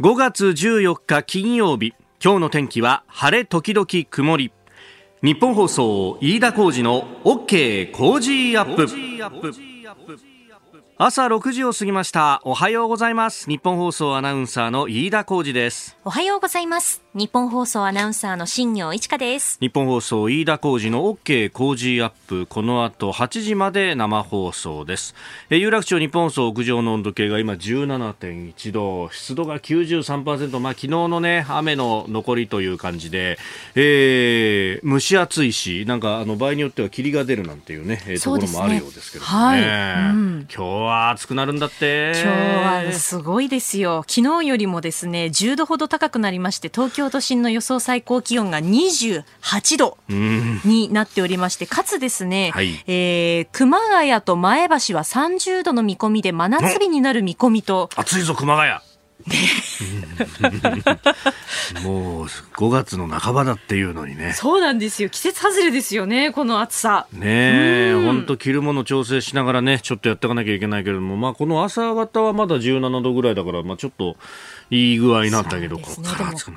5月14日金曜日今日の天気は晴れ時々曇り。日本放送飯田浩二の OK 工事アップ。朝6時を過ぎました。おはようございます。日本放送アナウンサーの飯田浩二です。おはようございます。日本放送アナウンサーの新業一華です。日本放送飯田浩二の OK 工事アップ。この後8時まで生放送です。え有楽町日本放送屋上の温度計が今17.1度。湿度が93%まあ昨日のね雨の残りという感じで、えー、蒸し暑いしなんかあの場合によっては霧が出るなんていうね、えー、ところもあるようですけどね、はい。うん、今日は暑くなるんだって。今日はすごいですよ。昨日よりもですね10度ほど高くなりまして東京都心の予想最高気温が28度になっておりましてかつですね、はい、えー、熊谷と前橋は30度の見込みで真夏日になる見込みと。暑いぞ熊谷もう5月の半ばだっていうのにね。そうなんですよ。季節外れですよねこの暑さ。ねえ本当着るもの調整しながらねちょっとやっていかなきゃいけないけれどもまあこの朝方はまだ17度ぐらいだからまあちょっといい具合になったけど、ここ。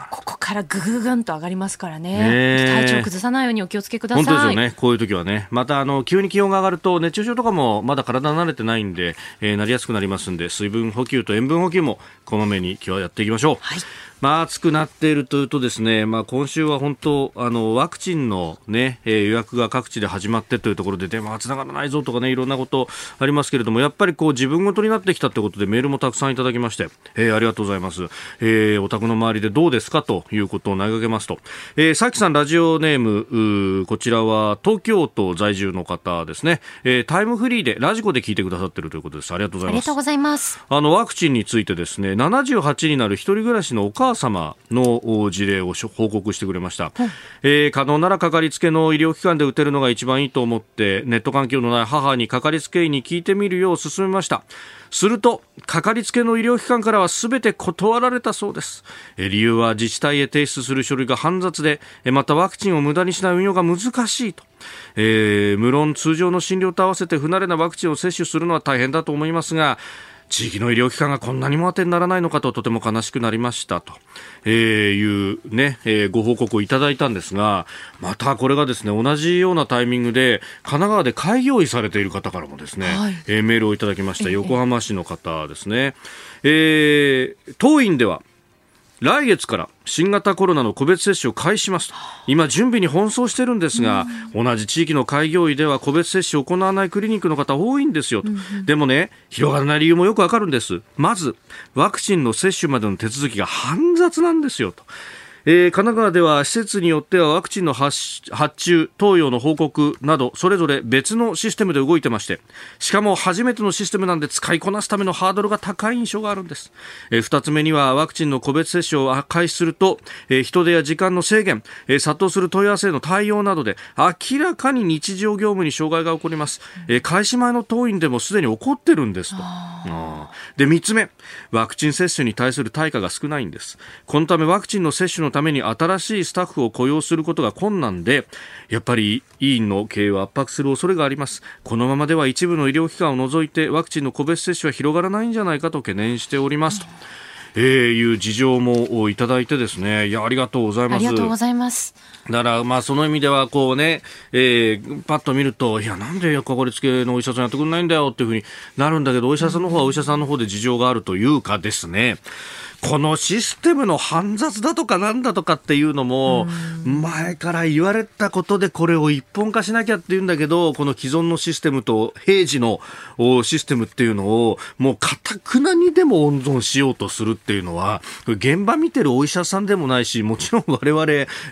ここからぐぐぐんと上がりますからね。体調崩さないようにお気をつけください。本当ですよね。こういう時はね。また、あの、急に気温が上がると、熱中症とかもまだ体慣れてないんで、えー、なりやすくなりますんで、水分補給と塩分補給もこまめに今日はやっていきましょう。はい。まあ、暑くなっているというとですね、まあ、今週は本当、あの、ワクチンのね、えー、予約が各地で始まってというところで、電話が繋がらないぞとかね、いろんなことありますけれども、やっぱりこう、自分ごとになってきたということでメールもたくさんいただきまして、えー、ありがとうございます。えー、お宅の周りでどうですかということを投げかけますと、えー、さきさんラジオネーム、こちらは東京都在住の方ですね、えー、タイムフリーで、ラジコで聞いてくださってるということです。ありがとうございます。ありがとうございます。あの、ワクチンについてですね、78になる一人暮らしのお母様の事例を報告してくれました、はい、えー、可能ならかかりつけの医療機関で打てるのが一番いいと思ってネット環境のない母にかかりつけ医に聞いてみるよう勧めました。するとかかりつけの医療機関からは全て断られたそうです。理由は自治体へ提出する書類が煩雑でまたワクチンを無駄にしない運用が難しいと。えー、無論通常の診療と合わせて不慣れなワクチンを接種するのは大変だと思いますが地域の医療機関がこんなにも当てにならないのかととても悲しくなりましたと、えー、いうね、えー、ご報告をいただいたんですが、またこれがですね、同じようなタイミングで、神奈川で開業医されている方からもですね、はい、えー、メールをいただきました。横浜市の方ですね。えー、当院では、来月から新型コロナの個別接種を開始します今準備に奔走してるんですが、うん、同じ地域の開業医では個別接種を行わないクリニックの方多いんですよと、うん、でもね広がらない理由もよくわかるんです。まずワクチンの接種までの手続きが煩雑なんですよとえー、神奈川では施設によってはワクチンの発注、投与の報告などそれぞれ別のシステムで動いてましてしかも初めてのシステムなんで使いこなすためのハードルが高い印象があるんです、えー、2つ目にはワクチンの個別接種を開始すると、えー、人手や時間の制限、えー、殺到する問い合わせへの対応などで明らかに日常業務に障害が起こります、えー、開始前の当院でもすでに起こってるんですと。で3つ目ワクチン接種に対する対価が少ないんです。このためワクチンの接種のために新しいスタッフを雇用することが困難でやっぱり委員の経営を圧迫する恐れがありますこのままでは一部の医療機関を除いてワクチンの個別接種は広がらないんじゃないかと懸念しておりますと。えー、いう事情もいただいてですね、いや、ありがとうございます。ありがとうございます。だから、まあ、その意味では、こうね、えー、パッと見ると、いや、なんでかかりつけのお医者さんやってくれないんだよっていうふうになるんだけど、お医者さんの方はお医者さんの方で事情があるというかですね、このシステムの煩雑だとかなんだとかっていうのも、前から言われたことでこれを一本化しなきゃっていうんだけど、この既存のシステムと平時のシステムっていうのを、もうかたくなにでも温存しようとするっていうのは、現場見てるお医者さんでもないし、もちろん我々、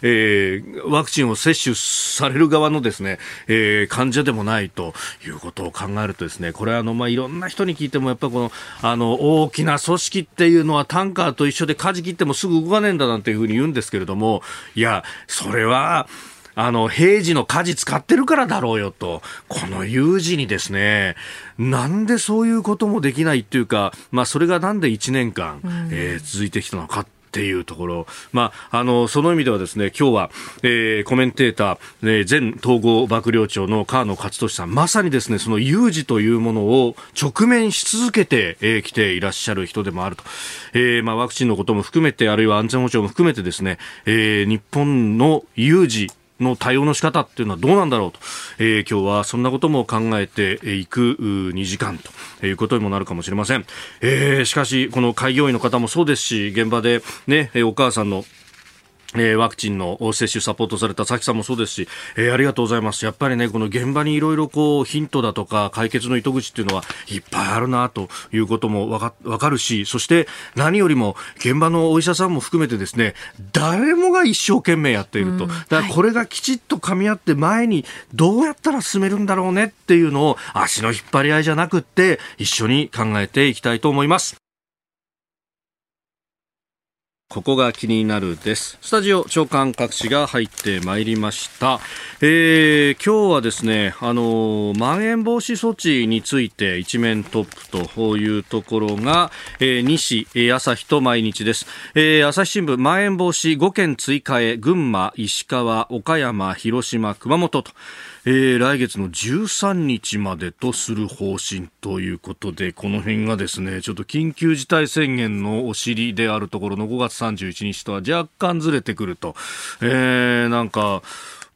えー、ワクチンを接種される側のですね、えー、患者でもないということを考えるとですね、これはあの、まあ、いろんな人に聞いても、やっぱこの、あの、大きな組織っていうのは単カーと一緒で舵切ってもすぐ動かねえんだなんていうふうに言うんですけれども、いや、それは、あの、平時の舵使ってるからだろうよと、この有事にですね、なんでそういうこともできないっていうか、まあ、それがなんで1年間、えー、続いてきたのかっっていうところ、まあ、あのその意味ではですね今日は、えー、コメンテーター、えー、前統合幕僚長の河野克俊さんまさにですねその有事というものを直面し続けてき、えー、ていらっしゃる人でもあると、えーまあ、ワクチンのことも含めてあるいは安全保障も含めてですね、えー、日本の有事の対応の仕方っていうのはどうなんだろうと、えー、今日はそんなことも考えていく2時間ということにもなるかもしれません、えー、しかしこの開業医の方もそうですし現場でねお母さんのえー、ワクチンの接種サポートされた佐々木さんもそうですし、えー、ありがとうございます。やっぱりね、この現場にいろいろこうヒントだとか解決の糸口っていうのはいっぱいあるなということもわかわかるし、そして何よりも現場のお医者さんも含めてですね、誰もが一生懸命やっていると。だからこれがきちっと噛み合って前にどうやったら進めるんだろうねっていうのを足の引っ張り合いじゃなくって一緒に考えていきたいと思います。ここが気になるです。スタジオ長官各紙が入ってまいりました。えー、今日はですね、あのまん延防止措置について一面トップというところが、えー、西、えー、朝日と毎日です。えー、朝日新聞、まん延防止5県追加へ、群馬、石川、岡山、広島、熊本と。えー、来月の13日までとする方針ということで、この辺がですね、ちょっと緊急事態宣言のお尻であるところの5月31日とは若干ずれてくると。えー、なんか、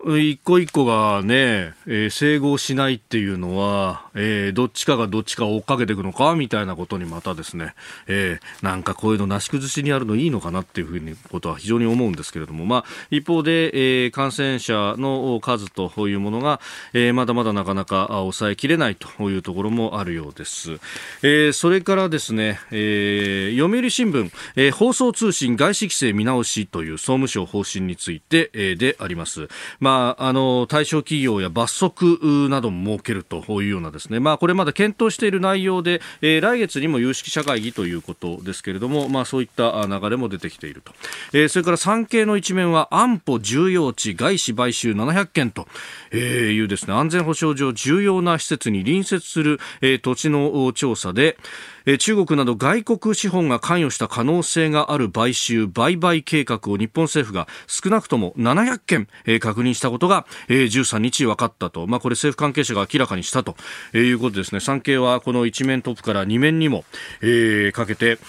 一個一個がね、えー、整合しないっていうのは、えー、どっちかがどっちかを追っかけていくのかみたいなことにまたですね、えー、なんかこういうのなし崩しにあるのいいのかなっていうふうにことは非常に思うんですけれども、まあ、一方で、えー、感染者の数というものが、えー、まだまだなかなか抑えきれないというところもあるようです。えー、それからですね、えー、読売新聞、えー、放送通信外資規制見直しという総務省方針について、えー、であります。まあまあ、あの対象企業や罰則なども設けるというようなですね、まあ、これまだ検討している内容で、えー、来月にも有識者会議ということですけれども、まあ、そういった流れも出てきていると、えー、それから産経の一面は安保重要地外資買収700件と、えー、いうですね安全保障上重要な施設に隣接する、えー、土地の調査で中国など外国資本が関与した可能性がある買収売買計画を日本政府が少なくとも700件、確認したことが、13日分かったと、まあ、これ政府関係者が明らかにしたということですね。産経はこの一面トップから2面にも、えー、かけて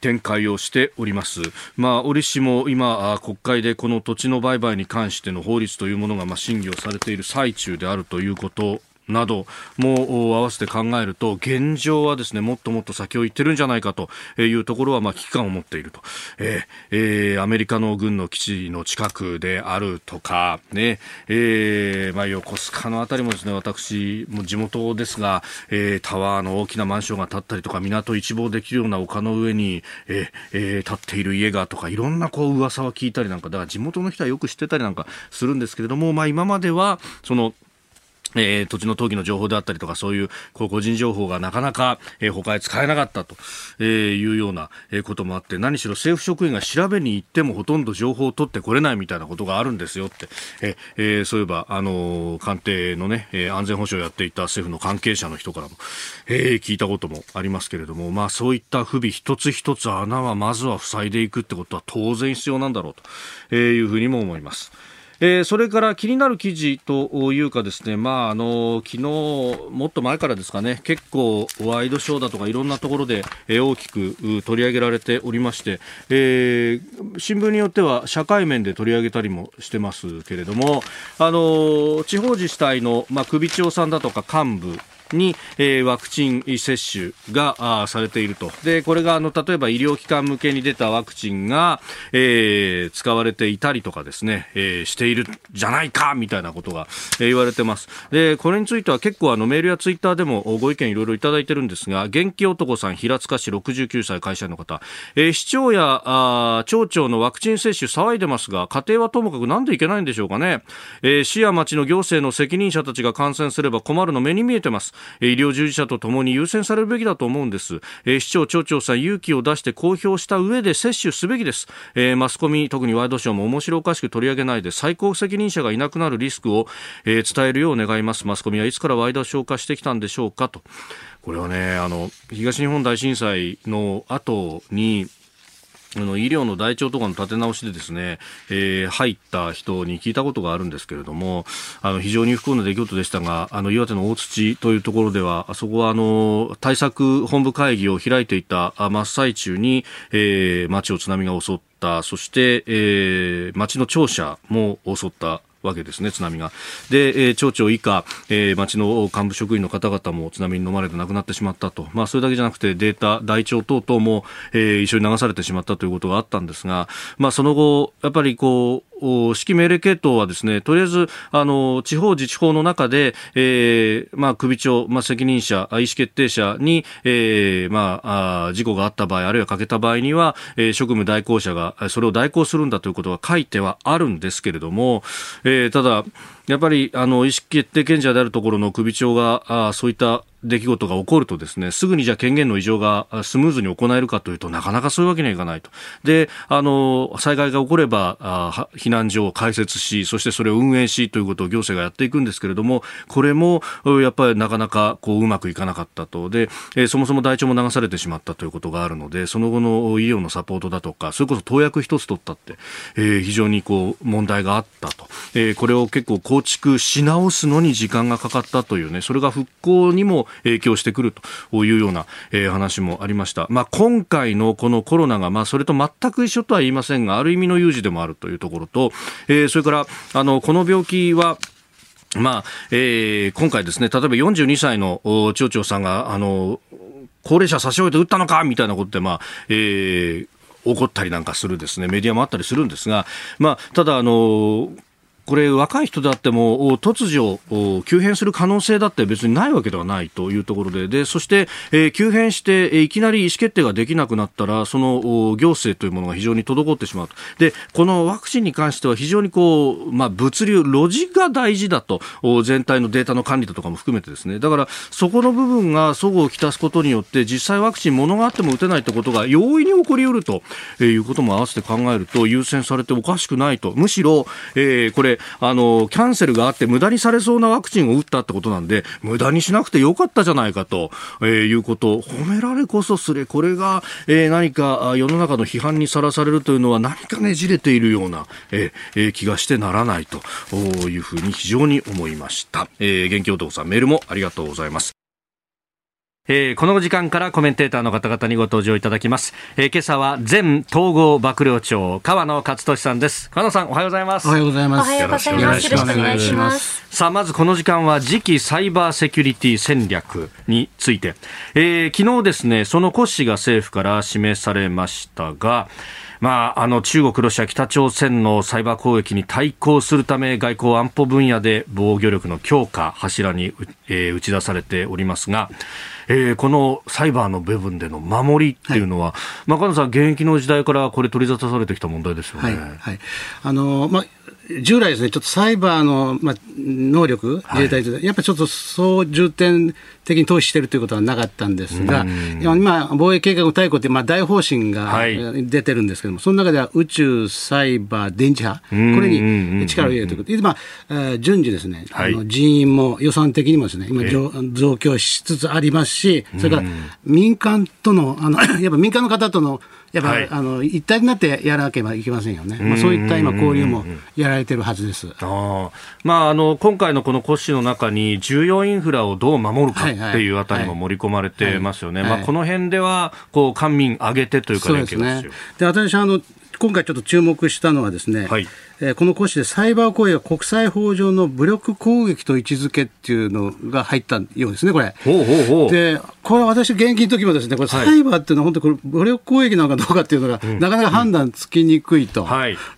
展開をしております。まあ、折しも今、国会でこの土地の売買に関しての法律というものが、まあ、審議をされている最中であるということなども合わせて考えると現状はですねもっともっと先を行ってるんじゃないかというところはまあ危機感を持っていると、えーえー、アメリカの軍の基地の近くであるとかね、えーまあ、横須賀のあたりもですね私も地元ですが、えー、タワーの大きなマンションが建ったりとか港一望できるような丘の上に、ええー、建っている家がとかいろんなこう噂は聞いたりなんかだから地元の人はよく知ってたりなんかするんですけれども、まあ、今まではそのえー、土地の登記の情報であったりとか、そういうこう個人情報がなかなか、えー、他へ使えなかったと、えー、いうような、え、こともあって、何しろ政府職員が調べに行ってもほとんど情報を取ってこれないみたいなことがあるんですよって、えー、そういえば、あの、官邸のね、え、安全保障をやっていた政府の関係者の人からも、え、聞いたこともありますけれども、まあそういった不備一つ一つ穴はまずは塞いでいくってことは当然必要なんだろうと、え、いうふうにも思います。えー、それから気になる記事というかですね、まあ、あの昨日もっと前からですかね結構ワイドショーだとかいろんなところで、えー、大きく取り上げられておりまして、えー、新聞によっては社会面で取り上げたりもしてますけれどもあの地方自治体の、まあ、首長さんだとか幹部に、えー、ワクチン接種があされていると。で、これがあの、例えば医療機関向けに出たワクチンが、えー、使われていたりとかですね、えー、しているじゃないか、みたいなことが、えー、言われてます。で、これについては結構あの、メールやツイッターでもご意見いろいろいただいてるんですが、元気男さん、平塚市69歳会社員の方、えー、市長やあ町長のワクチン接種騒いでますが、家庭はともかくなんでいけないんでしょうかね。えー、市や町の行政の責任者たちが感染すれば困るの目に見えてます。医療従事者とともに優先されるべきだと思うんです、市長、町長さん勇気を出して公表した上で接種すべきです、マスコミ特にワイドショーも面白おかしく取り上げないで最高責任者がいなくなるリスクを、伝えるよう願います。マスコミはいつからワイドショー化してきたんでしょうかと。これはねあの東日本大震災の後にあの医療の台帳とかの立て直しでですね、えー、入った人に聞いたことがあるんですけれども、あの非常に不幸な出来事でしたが、あの岩手の大土というところでは、あそこはあの対策本部会議を開いていた真っ最中に、えー、町を津波が襲った、そして、えー、町の庁舎も襲ったわけですね、津波が。で、えー、町長以下、えー、町の幹部職員の方々も津波に飲まれて亡くなってしまったと。まあ、それだけじゃなくてデータ、台帳等々も、えー、一緒に流されてしまったということがあったんですが、まあ、その後、やっぱりこう、指揮命令系統はですね、とりあえず、あの、地方自治法の中で、えー、まあ、首長、まあ、責任者、意思決定者に、えー、まあ、あ事故があった場合、あるいは欠けた場合には、えー、職務代行者がそれを代行するんだということが書いてはあるんですけれども、えー、ただ、やっぱり、あの、意思決定権者であるところの首長が、あそういった出来事が起こるとですね、すぐにじゃあ権限の異常がスムーズに行えるかというとなかなかそういうわけにはいかないと。で、あの、災害が起これば、あ避難所を開設し、そしてそれを運営しということを行政がやっていくんですけれども、これもやっぱりなかなかこううまくいかなかったと。で、えそもそも台帳も流されてしまったということがあるので、その後の医療のサポートだとか、それこそ投薬一つ取ったって、えー、非常にこう問題があったと。えー、これを結構構築し直すのに時間がかかったというね、それが復興にも影響してくるというような、えー、話もありました。まあ、今回のこのコロナが、まあ、それと全く一緒とは言いませんが、ある意味の有事でもあるというところと、えー、それから、あの、この病気は、まあ、えー、今回ですね、例えば42歳の町長さんが、あの、高齢者差し置いて打ったのかみたいなことで、まあ、えー、起こったりなんかするですね、メディアもあったりするんですが、まあ、ただ、あの、これ、若い人であっても、突如、急変する可能性だって別にないわけではないというところで、でそして、えー、急変して、いきなり意思決定ができなくなったら、その行政というものが非常に滞ってしまうと。で、このワクチンに関しては非常にこう、まあ、物流、ロジが大事だと、全体のデータの管理だとかも含めてですね、だから、そこの部分が齟齬をきたすことによって、実際ワクチン、物があっても打てないということが容易に起こりうるということも合わせて考えると、優先されておかしくないと。むしろ、えー、これ、あの、キャンセルがあって無駄にされそうなワクチンを打ったってことなんで、無駄にしなくてよかったじゃないかと、えー、いうこと褒められこそすれ、これが、えー、何か世の中の批判にさらされるというのは何かねじれているような、えー、気がしてならないというふうに非常に思いました。えー、元気男さんメールもありがとうございます。えー、この時間からコメンテーターの方々にご登場いただきます。えー、今朝は前統合幕僚長、川野勝利さんです。川野さん、おはようございます。おはようございます。よろしくお願いします。さあ、まずこの時間は次期サイバーセキュリティ戦略について。えー、昨日ですね、その骨子が政府から示されましたが、まあ、あの中国、ロシア、北朝鮮のサイバー攻撃に対抗するため外交安保分野で防御力の強化柱に、えー、打ち出されておりますが、えー、このサイバーの部分での守りっていうのは、はい、中野さん、現役の時代からこれ、取り沙汰されてきた問題ですよね。はい、はい、あのまあ従来ですね、ちょっとサイバーの、まあ、能力、自衛隊と、はい、やっぱりちょっとそう重点的に投資しているということはなかったんですが、今、防衛計画大綱って、まあ、大方針が出てるんですけれども、はい、その中では宇宙、サイバー、電磁波、これに力を入れるということで、まあ、順次ですね、はい、あの人員も予算的にもですね、今増、増強しつつありますし、それから民間との、あの やっぱ民間の方とのやっぱ、はい、あの一体になってやらなければいけませんよね、まあ、そういった今、交流もやられてるはずです。あ、まあ、あの今回のこの骨子の中に、重要インフラをどう守るかっていうあたりも盛り込まれてますよね、まあ、この辺ではこう官民挙げてというか、連携ですね。で私あの今回ちょっと注目したのはですね、はい、えー、この講師でサイバー攻撃は国際法上の武力攻撃と位置づけっていうのが入ったようですね、これ。ほうほうほう。で、これ私、現役の時もですね、これサイバーっていうのは本当これ武力攻撃なのかどうかっていうのが、なかなか判断つきにくいと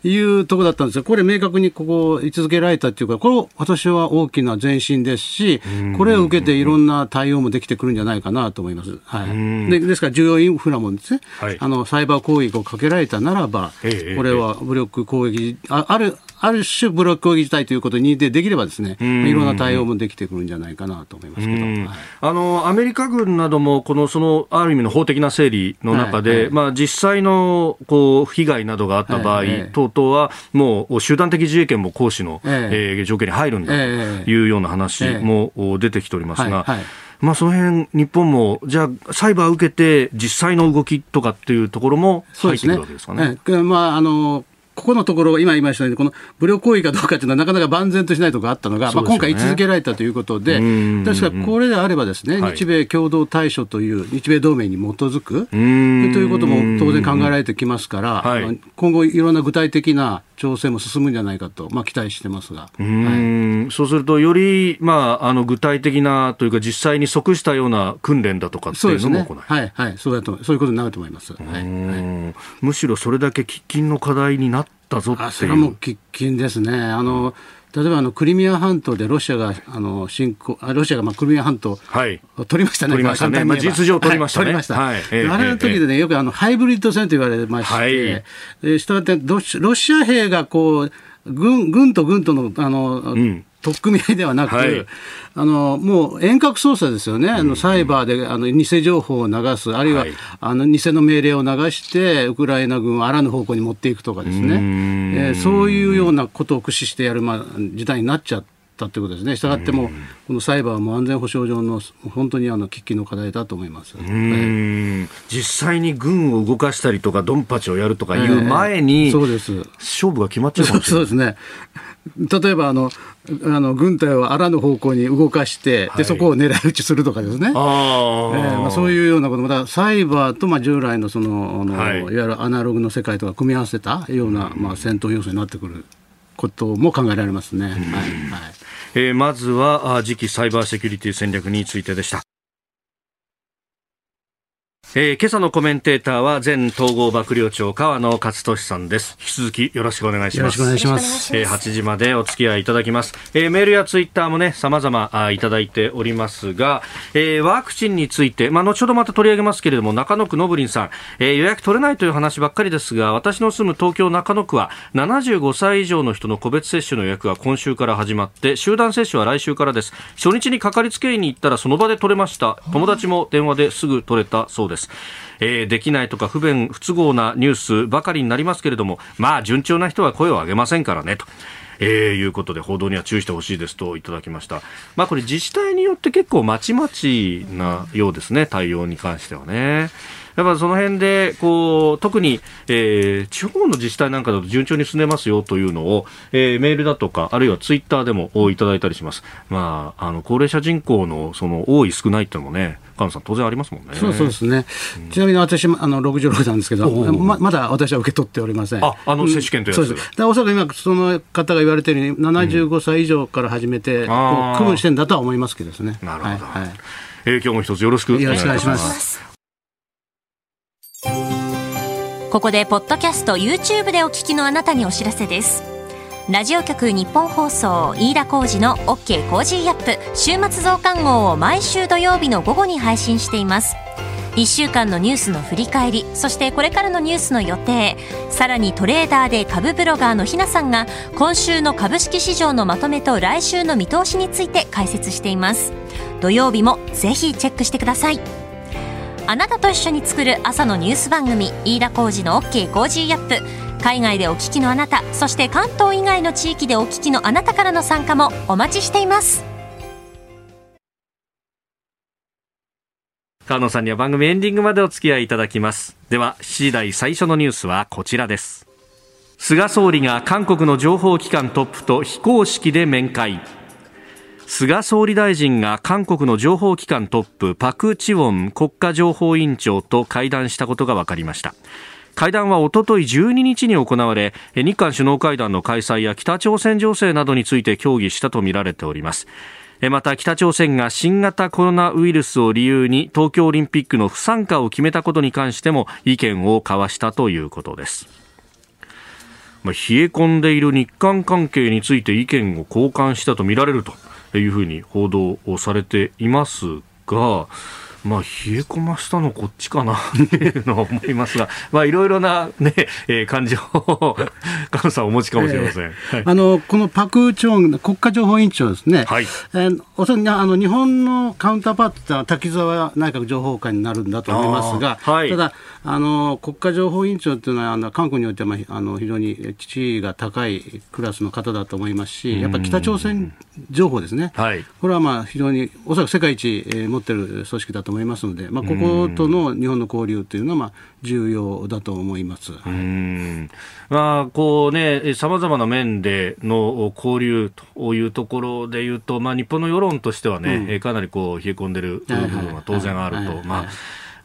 い。うところだったんですよ。これ明確にここ位置づけられたっていうか、これ私は大きな前進ですし、これを受けていろんな対応もできてくるんじゃないかなと思います。はい。でですから重要インフラもですね、はい、あのサイバー攻撃をかけられたならば、これは武力攻撃ああるある種武力攻撃事態ということに認定できればですね、いろんな対応もできてくるんじゃないかなと思いますけど、はい、あのアメリカ軍などもこのそのある意味の法的な整理の中で、はいはい、まあ、実際のこう被害などがあった場合、等々はもう集団的自衛権も行使の、ええ。ー、条件に入るんだというような話も出てきておりますが。まあ、その辺日本も、じゃあ、サイバー受けて、実際の動きとかっていうところも入ってくるわけですかね。ね。まああのここのところ、今言いましたように、この武力行為かどうかというのは、なかなか万全としないところがあったのが、ね、まあ、今回、位置づけられたということで、確かこれであればですね、日米共同対処という、日米同盟に基づくということも当然考えられてきますから、はい、今後、いろんな具体的な調整も進むんじゃないかと、まあ、期待してますが、はい、そうすると、より、まあ、あの具体的なというか、実際に即したような訓練だとかっていうのも行う、ね、はいはい。そうだとそういうことになると思います、はい。はい、むしろそれだけ喫緊の課題になったぞって。それはもう喫緊ですね。あの、例えばあのクリミア半島でロシアがあの侵攻ロシアがまあクリミア半島を取りましたね、取りましたね、まあ、事実上取りました、ね。はい、取りました、はい。えー、あれの時でね、よくあのハイブリッド戦と言われまして、はい、したがってロシア兵がこう軍軍と軍とのあの、うん取っ組み合いではなく、はい、あのもう遠隔操作ですよね、あのサイバーであの偽情報を流す、あるいは、はい、あの偽の命令を流して、ウクライナ軍をあらぬ方向に持っていくとかですね、えー、そういうようなことを駆使してやる、まあ、時代になっちゃって。たということですね。したがっても、このサイバーも安全保障上の本当にあの喫緊の課題だと思います、はい、実際に軍を動かしたりとか、ドンパチをやるとかいう前に、えー、そうです。勝負が決まっちゃうそうですね。例えばあのあの軍隊をあらぬ方向に動かして、はい、でそこを狙い撃ちするとかですね、あえー、まあ、そういうようなこと。も、だサイバーとまあ従来のそのあの、はい、いわゆるアナログの世界とか組み合わせたような、まあ、戦闘要素になってくることも考えられますね。はい。はい。えー、まずは次期サイバーセキュリティ戦略についてでした。えー、今朝のコメンテーターは前統合幕僚長川野勝利さんです。引き続きよろしくお願いします。よろしくお願いします。えー、8時までお付き合いいただきます。えー、メールやツイッターもね、様々あいただいておりますが、えー、ワクチンについて、まあ、後ほどまた取り上げますけれども、中野区のぶりんさん、えー、予約取れないという話ばっかりですが、私の住む東京中野区は、75歳以上の人の個別接種の予約が今週から始まって、集団接種は来週からです。初日にかかりつけ医に行ったらその場で取れました。友達も電話ですぐ取れたそうです。えー、できないとか不便、不都合なニュースばかりになりますけれども、まあ、順調な人は声を上げませんからねと。えー、いうことで報道には注意してほしいですといただきました。まあこれ自治体によって結構まちまちなようですね、対応に関してはね。やっぱその辺で、こう、特に、えー、地方の自治体なんかだと順調に進めますよというのを、えー、メールだとか、あるいはツイッターでもいただいたりします。まあ、あの、高齢者人口の、その、多い少ないってのもね、菅野さん、当然ありますもんね。そうそうですね。うん、ちなみに私、あの66なんですけど、ままだ私は受け取っておりません。あ、あの接種券というやつ、うん、そうです。おそらく今、その方が言われているように、75歳以上から始めて、うん、区分してんだとは思いますけどですね。なるほど。はい、はい、えー、今日も一つよろしくお願いします。ここでポッドキャスト YouTube でお聞きのあなたにお知らせですラジオ局ニッポン放送飯田浩司の OK Cozy up。週末増刊号を毎週土曜日の午後に配信しています。1週間のニュースの振り返りそしてこれからのニュースの予定。さらにトレーダーで株ブロガーのひなさんが今週の株式市場のまとめと来週の見通しについて解説しています。土曜日もぜひチェックしてください。あなたと一緒に作る朝のニュース番組飯田浩司の OK Cozy up。海外でお聞きのあなたそして関東以外の地域でお聞きのあなたからの参加もお待ちしています。川野さんには番組エンディングまでお付き合いいただきます。では7時台最初のニュースはこちらです。菅総理が韓国の情報機関トップと非公式で面会。菅総理大臣が韓国の情報機関トップパク・チウォン国家情報委員長と会談したことが分かりました。会談はおととい12日に行われ日韓首脳会談の開催や北朝鮮情勢などについて協議したとみられております。また北朝鮮が新型コロナウイルスを理由に東京オリンピックの不参加を決めたことに関しても意見を交わしたということです、冷え込んでいる日韓関係について意見を交換したとみられるというふうに報道をされていますが、まあ、冷え込ましたのこっちかなっていうのは思いますが、まあ、いろいろなね、えー、感情を、菅さんお持ちかもしれません。えーはい、あの、このパク・チョン、国家情報委員長ですね。はい。えー、おそらくあの、日本のカウンターパートは滝沢内閣情報官になるんだと思いますが、はい、ただ、あの、国家情報委員長というのは、あの韓国においては、あの、非常に地位が高いクラスの方だと思いますし、やっぱり北朝鮮情報ですね。はい。これはまあ、非常に、おそらく世界一、えー、持ってる組織だと思いますので、まあ、こことの日本の交流というのは、まあ、重要だと思います。うんまあ、こうね、さまざまな面での交流というところでいうと、まあ、日本の世論としてはね、うん、かなりこう冷え込んでる部分は当然あると。まあ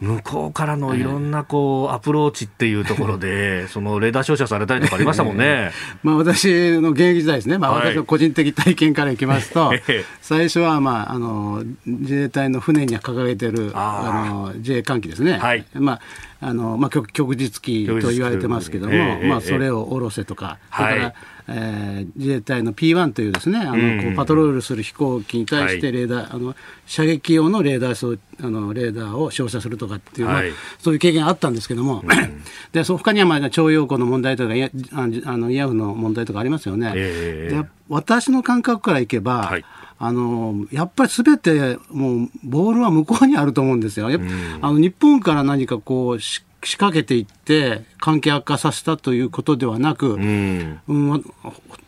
向こうからのいろんなこうアプローチっていうところで、そのレーダー照射されたりとかありましたもんね。まあ私の現役時代ですね、まあ、私の個人的体験からいきますと、は い、最初は、まあ、あの自衛隊の船に掲げてるあの自衛艦機ですね。はい、まああのまあ、旭日機と言われてますけども、えまあ、それを下ろせとか、それから、はい、えー、自衛隊の P1 というですねあの、こうパトロールする飛行機に対してレーダー、はい、あの射撃用のレーダーあのレーダーを照射するとかっていう、はい、そういう経験あったんですけども、うん、でそ他には、まあ、徴用工の問題とかあのイヤフの問題とかありますよね。えー、で私の感覚からいけば、はい。あのやっぱりすべてもうボールは向こうにあると思うんですよ。うん、あの日本から何かこう仕掛けていって関係悪化させたということではなく、うん、うん、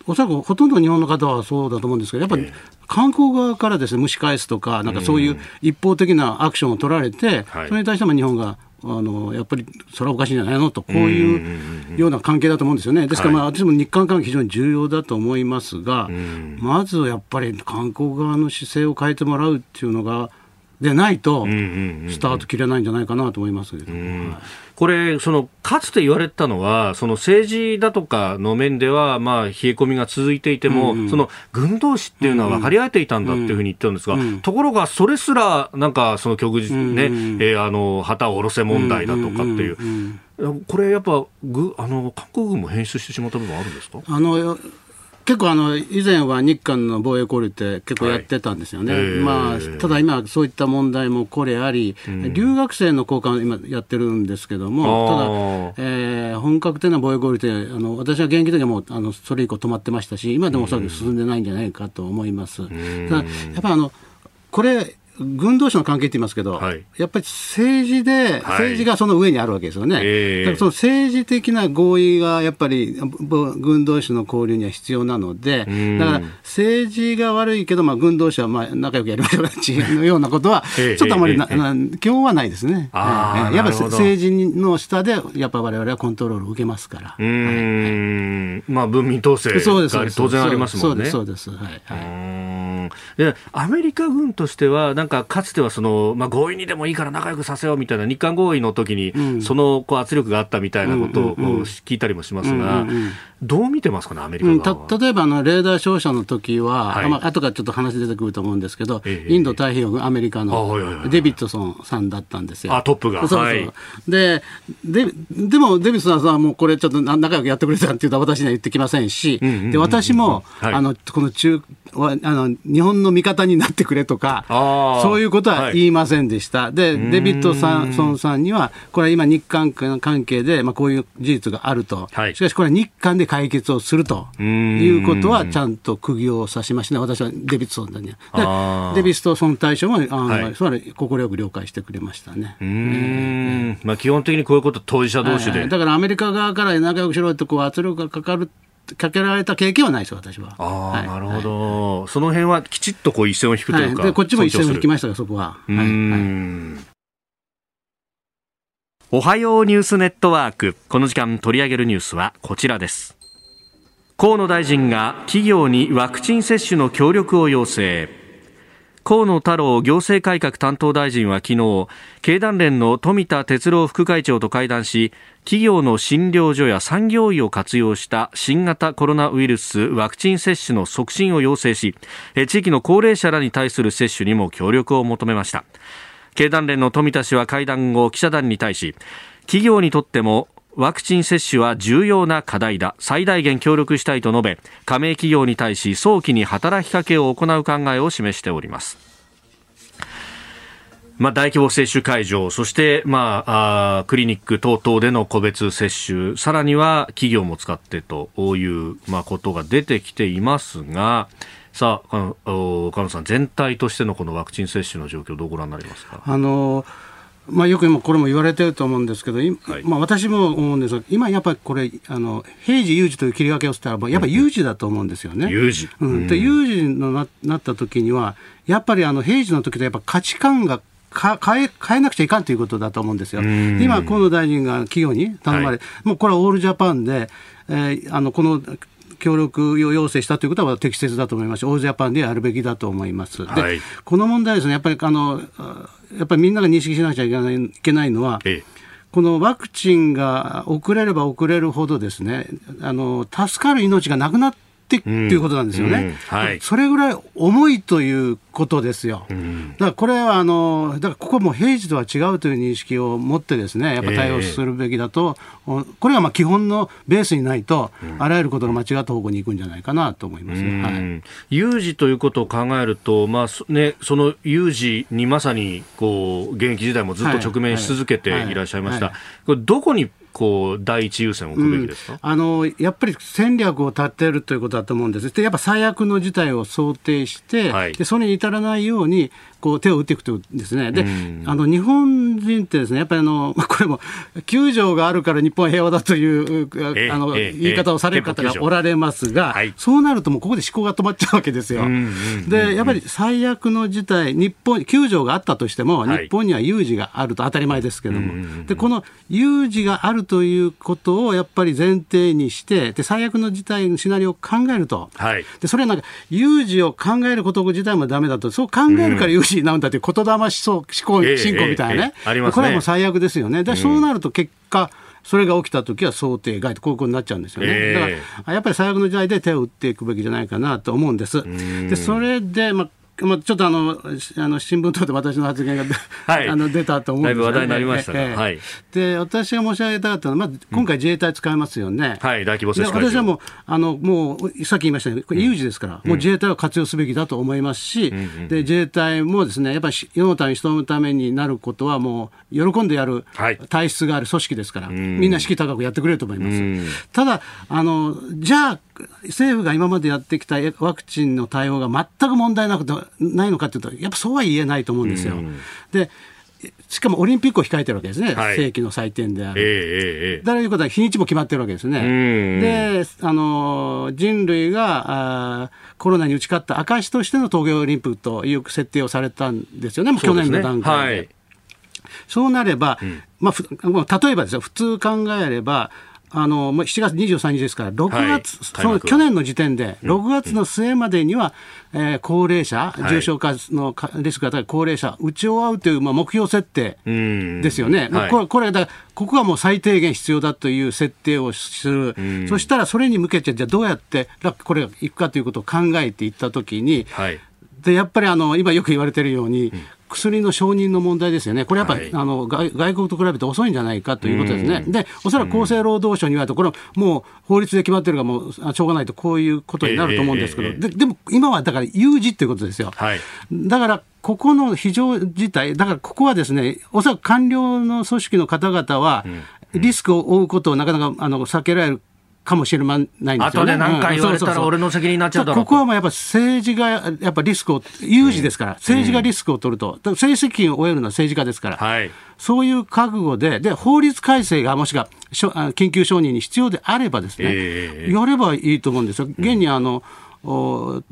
おそらくほとんど日本の方はそうだと思うんですけどやっぱり韓国側からですね蒸し返すとかなんかそういう一方的なアクションを取られて、それに対しても日本があのやっぱりそれはおかしいんじゃないの？と、こういうような関係だと思うんですよね。ですから、まあ、私も日韓関係非常に重要だと思いますが、まずやっぱり韓国側の姿勢を変えてもらうっていうのが、でないと、スタート切れないんじゃないかなと思いますけど。これ、その、かつて言われたのは、その政治だとかの面では、まあ、冷え込みが続いていても、うんうん、その、軍同士っていうのは分かり合えていたんだっていうふうに言ってるんですが、うんうん、ところが、それすら、なんか、その局日ね、うんうん、えー、あの、旗を下ろせ問題だとかっていう。これやっぱぐあの韓国軍も変質してしまった部分あるんですか？あの結構あの以前は日韓の防衛交流って結構やってたんですよね、はい、まあ、ただ今、そういった問題もこれあり、うん、留学生の交換、今やってるんですけども、ただ、えー、本格的な防衛交流ってあの、私は現役的にはもうあのそれ以降止まってましたし、今でもおそらく進んでないんじゃないかと思います。うん、ただやっぱあのこれ軍同士の関係って言いますけど、はい、やっぱり政治で、政治がその上にあるわけですよね。はい、だからその政治的な合意がやっぱり軍同士の交流には必要なので、だから政治が悪いけど、まあ、軍同士はまあ仲良くやりましょうのようなことは、ちょっとあまりな、基本はないですね。やっぱり政治の下で、やっぱわれわれはコントロールを受けますから。うん、まあ、文民統制が当然ありますもんね。そうです、そうです。はい、はいでアメリカ軍としては、なんかかつてはその、まあ、合意にでもいいから仲良くさせようみたいな、日韓合意の時に、そのこう圧力があったみたいなことを聞いたりもしますが、どう見てますかね、アメリカ側は、例えばあのレーダー照射の時は、はい。まあ後からちょっと話出てくると思うんですけど、えインド太平洋軍、アメリカのデビッドソンさんだったんですよ。あトップが。そうそう、はい、でででも、デビッドソンはもうこれ、ちょっと仲良くやってくれたっていうと、私には言ってきませんし、で私も、はい、あのこの中あの日本の味方になってくれとか、そういうことは言いませんでした。はい、で、デビッドソンさんには、これは今、日韓関係で、まあ、こういう事実があると、はい、しかしこれは日韓で解決をすると。いうことは、ちゃんと釘を刺しましたね、私はデビッドソンには。デビッドソン大将も、あの、はい、それ快く了解してくれましたね。うん、まあ、基本的にこういうこと、当事者同士で、だからアメリカ側から仲良くしろってこう圧力がかかるかけられた経験はないです、私は。ああ、はい、なるほど、はい、その辺はきちっとこう一線を引くというか、はい、こっちも一線を引きましたが、そこは。うん、おはようニュースネットワーク。この時間取り上げるニュースはこちらです。河野大臣が企業にワクチン接種の協力を要請。河野太郎行政改革担当大臣は昨日経団連の富田哲郎副会長と会談し企業の診療所や産業医を活用した新型コロナウイルスワクチン接種の促進を要請し地域の高齢者らに対する接種にも協力を求めました。経団連の富田氏は会談後記者団に対し企業にとってもワクチン接種は重要な課題だ最大限協力したいと述べ加盟企業に対し早期に働きかけを行う考えを示しておりますまあ、大規模接種会場、そして、まあ、あクリニック等々での個別接種、さらには企業も使ってという、まあ、ことが出てきていますが、さあ、岡野さん、全体としてのこのワクチン接種の状況、どうご覧になりますか？あのまあ、よく今、これも言われてると思うんですけど、はい、まあ、私も思うんですが、今やっぱりこれ、あの平時有事という切り分けをしたら、やっぱり有事だと思うんですよね。有事、うん、で有事のななった時には、やっぱりあの平時の時とやっぱ価値観がか変え変えなくちゃいかんということだと思うんですよ。今、河野大臣が企業に頼まれ、はい、もうこれはオールジャパンで、えー、あのこの協力要請したということは適切だと思います。し、オールジャパンでやるべきだと思います。で、はい、この問題ですね、やっぱりあのやっぱりみんなが認識しなくちゃいけないいけないのは、ええ、このワクチンが遅れれば遅れるほどですね、あの助かる命がなくなってってっていうことなんですよね、うん。うんはい、それぐらい重いということですよ、うん、だからこれはあの、だからここも平時とは違うという認識を持ってですね、やっぱ対応するべきだと、えー、これはまあ基本のベースにないと、あらゆることが間違った方向に行くんじゃないかなと思います、ね、はい、有事ということを考えると、まあね、その有事にまさにこう現役時代もずっと直面し続けていらっしゃいました。これどこにこう第一優先を置くべきですか、うん、あのやっぱり戦略を立てるということだと思うんです。でやっぱ最悪の事態を想定して、はい、でそれに至らないようにこう手を打っていくとですね、で、あの日本人ってですね、やっぱりあの、これも9条があるから日本は平和だというあの言い方をされる方がおられますが、そうなるともうここで思考が止まっちゃうわけですよ。で、やっぱり最悪の事態、日本、9条があったとしても、日本には有事があると当たり前ですけども、で、この有事があるということをやっぱり前提にして、で、最悪の事態のシナリオを考えると、はい、で、それはなんか有事を考えること自体もだめだと、そう考えるから有事しなんだという言霊思想思考信仰みたいなね、えーえーね、これはもう最悪ですよね。で、そうなると結果、それが起きたときは想定外とこういうことになっちゃうんですよね。えー、だからやっぱり最悪の時代で手を打っていくべきじゃないかなと思うんです。でそれで、まあまあ、ちょっとあのあの新聞等で私の発言が、はい、あの出たと思うんですよ、ね、だいぶ話題になりましたが、ええ。はい、で私が申し上げたかったのは、まず今回、自衛隊使いますよね、うん、はい、大規模接種私はもうあの、もうさっき言いましたように、これ、有事ですから、うん、もう自衛隊を活用すべきだと思いますし、うん、で自衛隊もですねやっぱり世のために、人のためになることは、もう喜んでやる体質がある組織ですから、はい、みんな士気高くやってくれると思います。ただあのじゃあ政府が今までやってきたワクチンの対応が全く問題なくないのかというと、やっぱそうは言えないと思うんですよ。でしかもオリンピックを控えてるわけですね、はい、世紀の祭典である。えー、えー、だからいうことは日にちも決まってるわけですね。であの、人類があコロナに打ち勝った証としての東京オリンピックという設定をされたんですよね、去年の段階で。はい、そうなれば、うん、まあ、例えばですよ、普通考えれば、あの7月23日ですから、6月、はい、その去年の時点で、6月の末までには、うん、えー、高齢者、重症化のリスクが高い高齢者、打ち終わるという、まあ、目標設定ですよね、はい、これこれだここはもう最低限必要だという設定をする、そしたらそれに向けて、じゃあどうやってこれがいくかということを考えていったときに、はい、でやっぱりあの今よく言われているように、薬の承認の問題ですよね、これやっぱり、はい、あの外外国と比べて遅いんじゃないかということですね、でおそらく厚生労働省にはと、これもう法律で決まってるから、もうしょうがないと、こういうことになると思うんですけど、えーえー、ででも今はだから有事っていうことですよ。はい、だからここの非常事態、だからここはですね、おそらく官僚の組織の方々は、リスクを負うことをなかなかあの避けられるかもしれないんですよね。後で何回言われたら俺の責任になっちゃうだろうここはまあやっぱ政治がやっぱリスクを、有事ですから、政治がリスクを取ると、政治責任を負えるのは政治家ですから、はい、そういう覚悟で、で、法律改正がもしくは緊急承認に必要であればですね、えー、やればいいと思うんですよ。現にあの、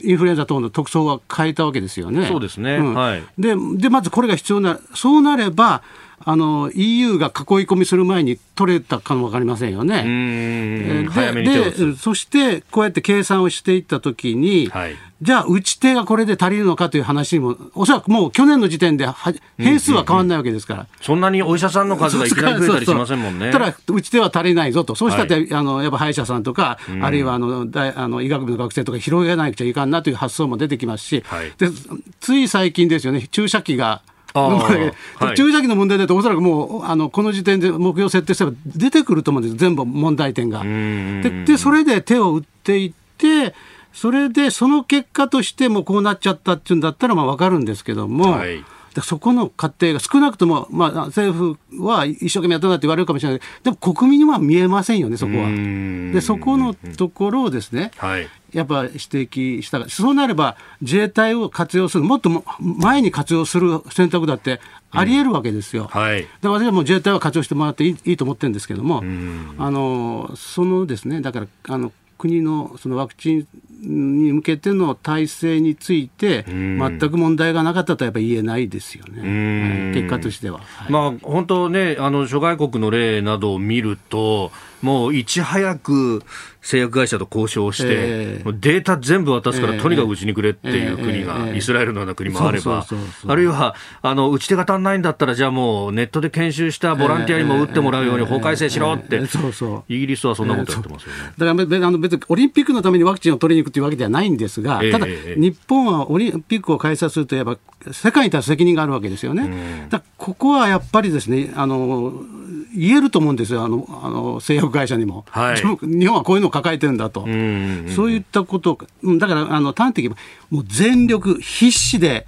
インフルエンザ等の特徴は変えたわけですよね。そうですね。うん、はい。で、で、まずこれが必要な、そうなれば、あの EU が囲い込みする前に取れたかも分かりませんよね。ででそしてこうやって計算をしていったときに、はい、じゃあ打ち手がこれで足りるのかという話にもおそらくもう去年の時点で変数は変わらないわけですから、うんうんうん、そんなにお医者さんの数がいきなり増えたりしませんもんね。ただ打ち手は足りないぞと。そうしたって、はい、あのやっぱ歯医者さんとか、うん、あるいはあの大あの医学部の学生とか広げなくちゃいかんなという発想も出てきますし、はい、でつい最近ですよね。注射器が 注射器の問題だと、おそらくもうあのこの時点で目標設定すれば出てくると思うんです、全部問題点が。でで、それで手を打っていって、それでその結果としてもこうなっちゃったっていうんだったらまあ分かるんですけども、はい、そこの過程が少なくとも、まあ、政府は一生懸命やったなって言われるかもしれない。でも国民には見えませんよね、そこは。でそこのところをですね、はい、やっぱ指摘したそうなれば自衛隊を活用するもっと前に活用する選択だってありえるわけですよ。うん。はい、だから私はもう自衛隊は活用してもらっていいいいと思ってるんですけども、あのそのですねだからあの国のそのワクチンに向けての体制について、全く問題がなかったとはやっぱり言えないですよね、結果としては。はい、まあ、本当ね、あの諸外国の例などを見ると、もういち早く製薬会社と交渉して、えー、データ全部渡すから、とにかくうちにくれっていう国が、イスラエルのような国もあれば、あるいはあの打ち手が足んないんだったら、じゃあもうネットで研修したボランティアにも打ってもらうように法改正しろって、イギリスはそんなことやってますよね。だからあの別にオリンピックのためにワクチンを取りに行くというわけではないんですが、ただ、日本はオリンピックを開催するといえば、世界に対する責任があるわけですよね。だここはやっぱりですねあの言えると思うんですよ、あのあの製薬会社にも、はい、日本はこういうのを抱えてるんだと、そういったこと。だからあの端的にもう全力、必死で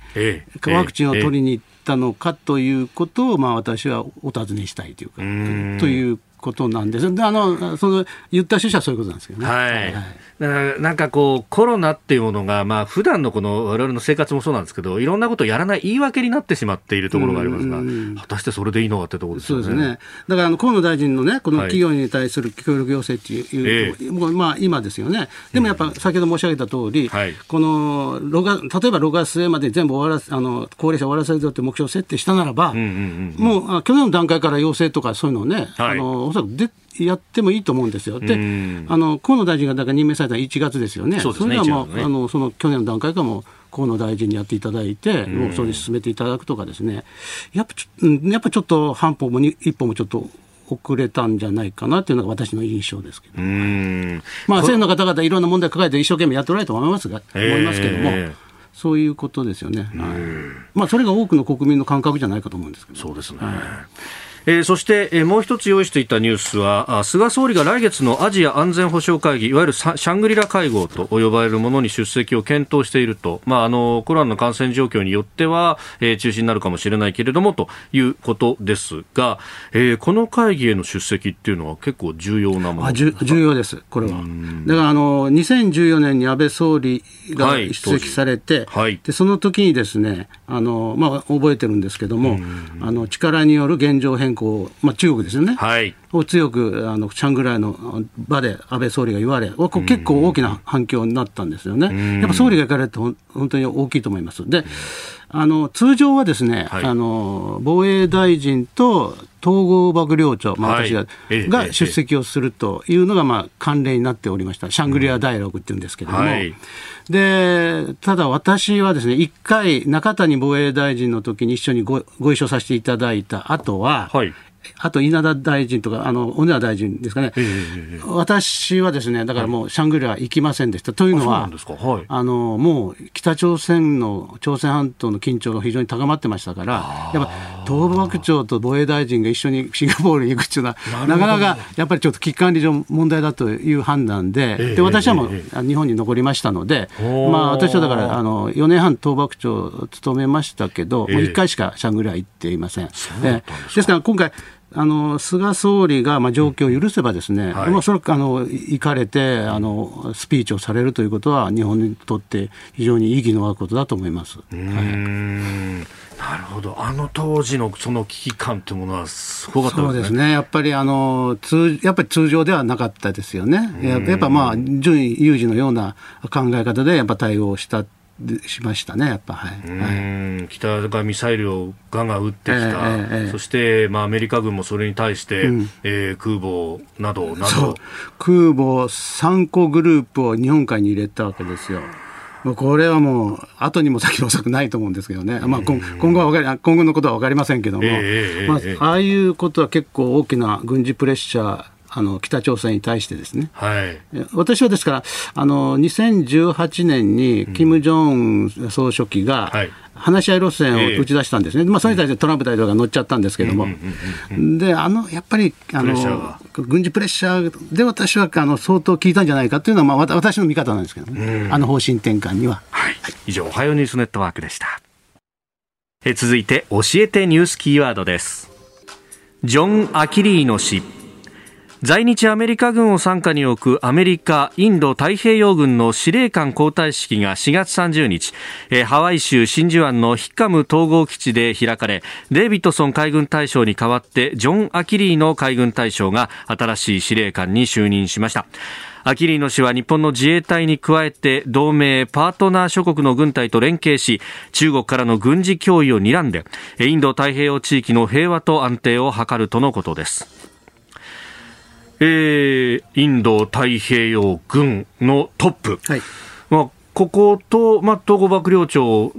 ワクチンを取りに行ったのかということを、まあ、私はお尋ねしたいというか、ということなんです。であのその言った趣旨はそういうことなんですけどね。はい、はいだからなんかこう、コロナっていうものが、まあ普段のこの我々の生活もそうなんですけど、いろんなことをやらない言い訳になってしまっているところがありますが、果たしてそれでいいのかってところですね。そうですね。だからあの河野大臣のね、この企業に対する協力要請っていう、はい、もうまあ今ですよね。でもやっぱ先ほど申し上げた通り、はい、この6月、例えば6月末まで全部終わらせ、あの高齢者終わらせるぞって目標を設定したならば、もう去年の段階から要請とかそういうのをね、はい、あのおそらくでやってもいいと思うんですよ。で、あの河野大臣がだから任命されたのは1月ですよね。そ、ね、れはもう、ね、あのその去年の段階からも河野大臣にやっていただいて、もうそれに進めていただくとかですね、やっぱちょやっぱちょっと半歩も一歩もちょっと遅れたんじゃないかなというのが私の印象ですけど、まあ、政府の方々、いろんな問題を抱えて一生懸命やっておられると思いますが、思いますけども。そういうことですよね。まあ、それが多くの国民の感覚じゃないかと思うんですけど。そうですね。はいえー、そして、えー、もう一つ用意していたニュースは菅総理が来月のアジア安全保障会議いわゆるシャングリラ会合と呼ばれるものに出席を検討していると、まあ、あのコロナの感染状況によっては、えー、中止になるかもしれないけれどもということですが、えー、この会議への出席っていうのは結構重要なもの重要です、これは。だからあの2014年に安倍総理が出席されて、はい、でその時にですねあの、まあ、覚えてるんですけども、あの力による現状変更、まあ、中国ですよね、はい、を強くあのシャングライの場で安倍総理が言われ、結構大きな反響になったんですよね。やっぱ総理が行かれると本当に大きいと思います。であの通常はですね、はい、あの防衛大臣と統合幕僚長、まあ、私が,、が出席をするというのが、まあ、慣例になっておりました、シャングリアダイアログっていうんですけれども、はい、でただ私はですね、一回、中谷防衛大臣の時に一緒にごご一緒させていただいた後は、はい、あと稲田大臣とか、あの小野大臣ですかね、えー、私はですね、だからもうシャングリラ行きませんでした。というのは、はい、あのもう北朝鮮の、朝鮮半島の緊張が非常に高まってましたから、やっぱ東部幕長と防衛大臣が一緒にシンガポールに行くっていうのは、なかなかやっぱりちょっと危機管理上問題だという判断で、えー、で私はもう、えー、日本に残りましたので、まあ、私はだからあの4年半、東幕長を務めましたけど、もう1回しかシャングリラ行っていません。ですから今回あの菅総理がまあ状況を許せば、ですね、はい、まあ、それあの行かれてあのスピーチをされるということは、日本にとって非常に意義のあることだと思います。はいなるほど、あの当時のその危機感というものはすごかったですね。そうですね。やっぱりあの通やっぱり通常ではなかったですよね。やっぱまあ準有事のような考え方でやっぱ対応したしましたね、やっぱ、はい、はい、北がミサイルをガンガン撃ってきた、えーえー、そして、まあ、アメリカ軍もそれに対して、うん、えー、空母などなど。空母3個グループを日本海に入れたわけですよ。これはもう、後にも先も遅くないと思うんですけどね、まあ、今後は分かり今後のことは分かりませんけども、えー、まあ、ああいうことは結構大きな軍事プレッシャー、あの北朝鮮に対してですね、はい、私はですからあの2018年に金正恩総書記が、はい。話し合い路線を打ち出したんですね、まあ、それに対してトランプ大統領が乗っちゃったんですけども、であのやっぱりあの軍事プレッシャーで私はあの相当効いたんじゃないかというのは、まあ、私の見方なんですけどね、あの方針転換には。はい、以上、おはようニュースネットワークでした。続いて教えてニュースキーワードです。ジョン・アキリーノ氏在日アメリカ軍を傘下に置くアメリカ、インド太平洋軍の司令官交代式が4月30日え、ハワイ州真珠湾のヒッカム統合基地で開かれ、デイビッドソン海軍大将に代わってジョン・アキリーの海軍大将が新しい司令官に就任しました。アキリーノ氏は日本の自衛隊に加えて同盟パートナー諸国の軍隊と連携し中国からの軍事脅威を睨んでインド太平洋地域の平和と安定を図るとのことですえー、インド太平洋軍のトップ、はい。まあ、ここと、まあ、統合幕僚長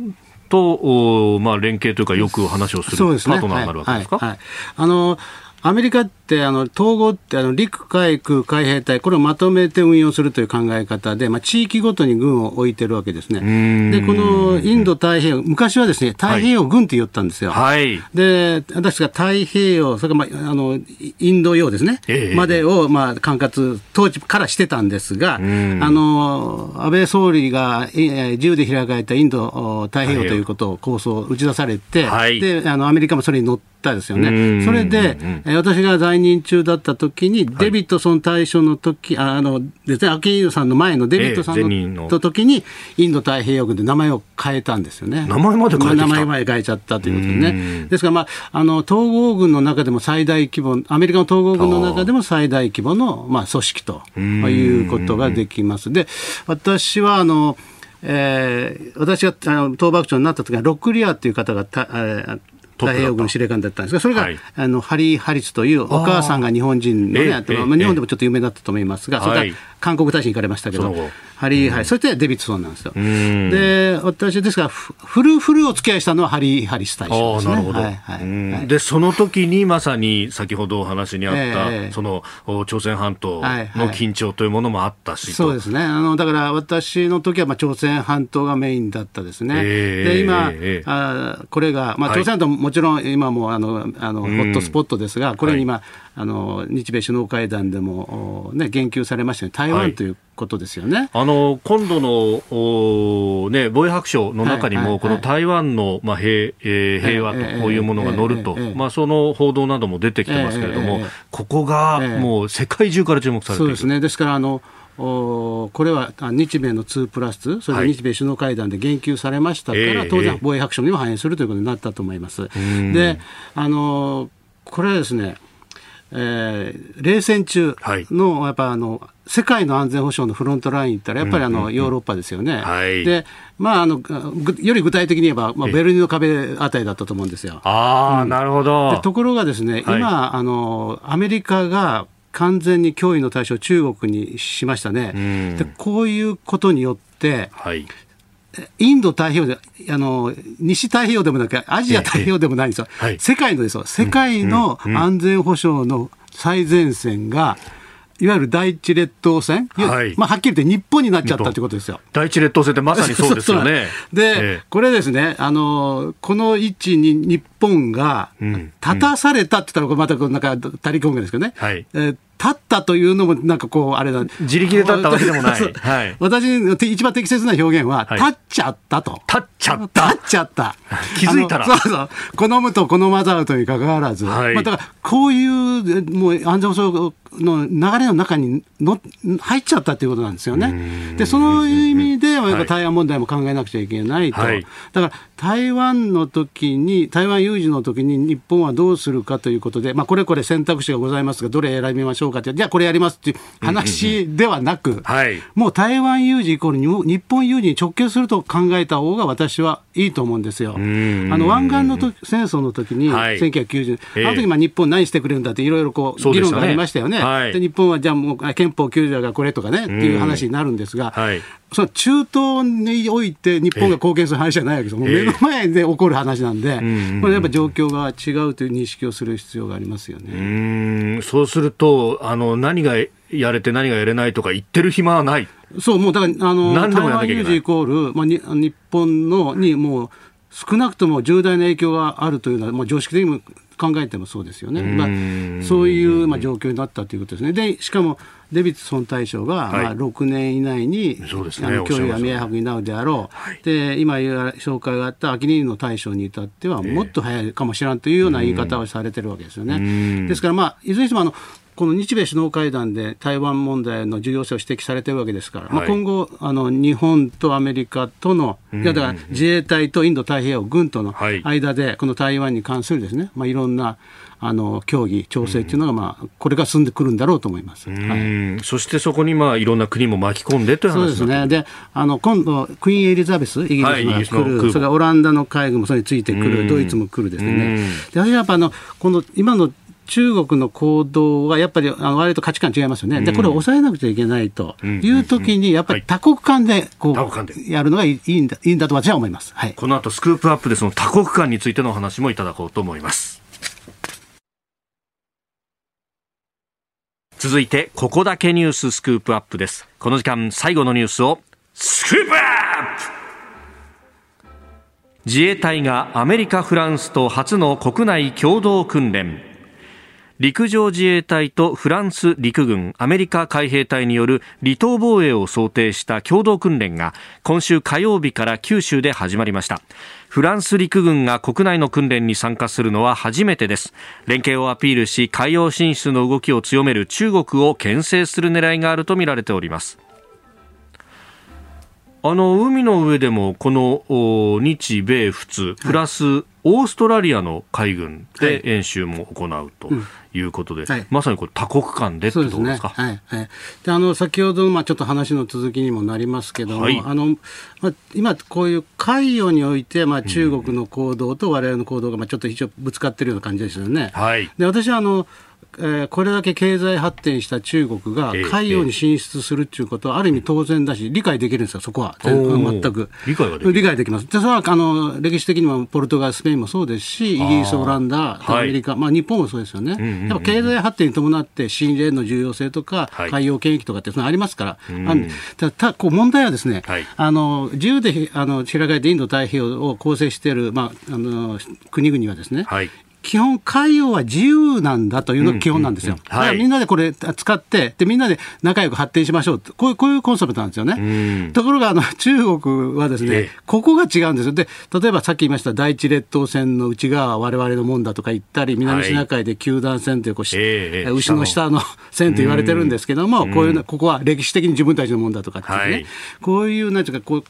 と、まあ、連携というか、よく話をする、ね、パートナーになるわけですか？はい。はい。はい、あのアメリカってあの統合ってあの陸海空海兵隊これをまとめて運用するという考え方で、まあ、地域ごとに軍を置いてるわけですね。でこのインド太平洋昔はですね太平洋軍って言ったんですよ。はい、で私が太平洋それから、まあ、あのインド洋ですね、えー、までを、まあ、管轄当時からしてたんですがあの安倍総理が自由で開かれたインド太平洋ということを構想打ち出されて、はい、であのアメリカもそれに乗ったですよね。それで、私が在任中だった時に、デビッドソン大将の時、あの、ですね、アキーさんの前のデビッドさんの時に、インド太平洋軍で名前を変えたんですよね。名前まで変え名前まで変えちゃったということでね。ですから、まあ、あの、統合軍の中でも最大規模、アメリカの統合軍の中でも最大規模の、まあ、組織ということができます。で、私は、あの、えー、私があの東幕長になった時はロックリアっていう方がた、えー、太平洋軍司令官だったんですが、それが、はい、あのハリー・ハリスというお母さんが日本人のね、あまあ、日本でもちょっと有名だったと思いますが、それが韓国大使に行かれましたけど、ハリー、はい、そしてデビッドソンなんですよ。で、私ですが、フルフルお付き合いしたのはハリー・ハリス大使ですね。なるほど。はいはい、で、その時にまさに先ほどお話にあった、えー、その朝鮮半島の緊張というものもあったし、そうですね。あの、だから私の時はまあ朝鮮半島がメインだったですね。えー、で、今、えー、あこれが、まあ朝鮮半島ももちろん今もあの、あの、ホットスポットですが、これに今、あの日米首脳会談でも、ね、言及されましたよ台湾、はい、ということですよね。あの今度のお、ね、防衛白書の中にも、はいはい、この台湾の、まあ平えー、平和というものが載ると、まあ、その報道なども出てきてますけれども、ここがもう世界中から注目されている。そうですね。ですからあのおこれは日米の2プラス2、それで日米首脳会談で言及されましたから、はい、当然、防衛白書にも反映するということになったと思います。であのこれはですねえー、冷戦中の、やっぱあの、世界の安全保障のフロントライン言ったら、やっぱりあの、ヨーロッパですよね。はい、で、まあ、あの、より具体的に言えば、まあ、ベルリンの壁あたりだったと思うんですよ。ああ、うん、なるほど。ところがですね、今、あの、アメリカが完全に脅威の対象を中国にしましたね。で、こういうことによって、はい、インド太平洋で、あの、西太平洋でもなく、アジア太平洋でもないんですよ。はい、世界のですよ。世界の安全保障の最前線が、いわゆる第一列島線、はい、まあ、はっきり言って日本になっちゃったということですよ。第一列島線ってまさにそうですよね。で、ええ、これですね、あの、この位置に日本が立たされたって言ったら、またなんか、たり込むんですけどね。はい、えー立ったというのも、なんかこう、あれだ。自力で立ったわけでもない。はい、私、一番適切な表現は、はい、立っちゃったと。立っちゃった。立っちゃった。気づいたら。そうそう。好むと好まざるとにかかわらず。はい、まあ、だから、こういう、もう安全保障の流れの中にの入っちゃったということなんですよね。で、その意味で、やっぱ台湾問題も考えなくちゃいけないと。はい、だから、台湾の時に、台湾有事の時に日本はどうするかということで、まあ、これこれ選択肢がございますが、どれ選びましょうかって、じゃあこれやりますっていう話ではなく、はい、もう台湾有事イコールに日本有事に直結すると考えた方が私はいいと思うんですよ。あの湾岸の戦争の時に、はい、1990年、あの時まあ日本何してくれるんだっていろいろこう議論がありましたよね。はい、で日本はじゃあもう憲法9条がこれとかねっていう話になるんですが、はい、その中東において日本が貢献する話じゃないわけです、もう目の前で起こる話なんで、これやっぱ状況が違うという認識をする必要がありますよね。うん。そうするとあの、何がやれて何がやれないとか言ってる暇はない。そう、もうだから、あの、台湾有事イコール、まあ、に日本のにもう少なくとも重大な影響があるというのは、もう常識的にも考えてもそうですよね、まあ、そういうまあ状況になったということですね。でしかもデビッドソン大将が、まあ、6年以内に、そうですね、あの脅威が明白になるであろう、はい、で今紹介があった秋人の大将に至っては、もっと早いかもしれんというような言い方をされてるわけですよね。ですから、まあ、いずれにしてもあのこの日米首脳会談で台湾問題の重要性を指摘されているわけですから、はい、まあ、今後あの、日本とアメリカとの、いやだから自衛隊とインド太平洋軍との間で、この台湾に関するですね、まあ、いろんなあの協議、調整っていうのが、まあ、これが進んでくるんだろうと思います、はい、そしてそこに、まあ、いろんな国も巻き込んでというそうですね。であの今度、クイーン・エリザベス、イギリスが来る、はい、それからオランダの海軍もそれについてくる、ドイツも来るですね。で私はやっぱあのこの今の中国の行動はやっぱり割と価値観違いますよね、でこれを抑えなくちゃいけないというときに、やっぱり多国間でこうやるのがいいんだいいんだと私は思います、はい、この後スクープアップでその多国間についてのお話もいただこうと思います。続いて、ここだけニューススクープアップです。この時間、最後のニュースを、スクープアップ!自衛隊がアメリカ、フランスと初の国内共同訓練。陸上自衛隊とフランス陸軍、アメリカ海兵隊による離島防衛を想定した共同訓練が今週火曜日から九州で始まりました。フランス陸軍が国内の訓練に参加するのは初めてです。連携をアピールし、海洋進出の動きを強める中国を牽制する狙いがあるとみられております。あの海の上でもこの日米仏プラスオーストラリアの海軍で演習も行うということで、はい、まさにこれ多国間でってことですか？はいはい、であの先ほどまあちょっと話の続きにもなりますけども、はい、あのまあ今こういう海洋においてまあ中国の行動と我々の行動がまあちょっと一応ぶつかってるような感じですよね。はい、で私はあのえー、これだけ経済発展した中国が海洋に進出するということは、ある意味当然だし、理解できるんですよ、そこは、全く。理解で理解できます。でそれはあの歴史的にもポルトガル、スペインもそうですし、イギリス、オランダ、アメリカ、はい、まあ、日本もそうですよね、やっぱ経済発展に伴って、新霊の重要性とか、海洋権益とかって、そのありますから、はい、ただこう問題はですね、はい、あの自由であの開かれてインド太平洋を構成している、まあ、あの国々はですね、はい、基本、海洋は自由なんだというのが基本なんですよ。だからみんなでこれ使って、でみんなで仲良く発展しましょう。こういうこういうコンセプトなんですよね。ところがあの 中国はですね、ここが違うんですよ。で、例えばさっき言いました第一列島線の内側は我々のもんだとか言ったり、南シナ海で九段線というこう、えー、牛の下の線と言われてるんですけども、こういうの、ここは歴史的に自分たちのもんだとかってね、はい、こういう、なんていうか、こう、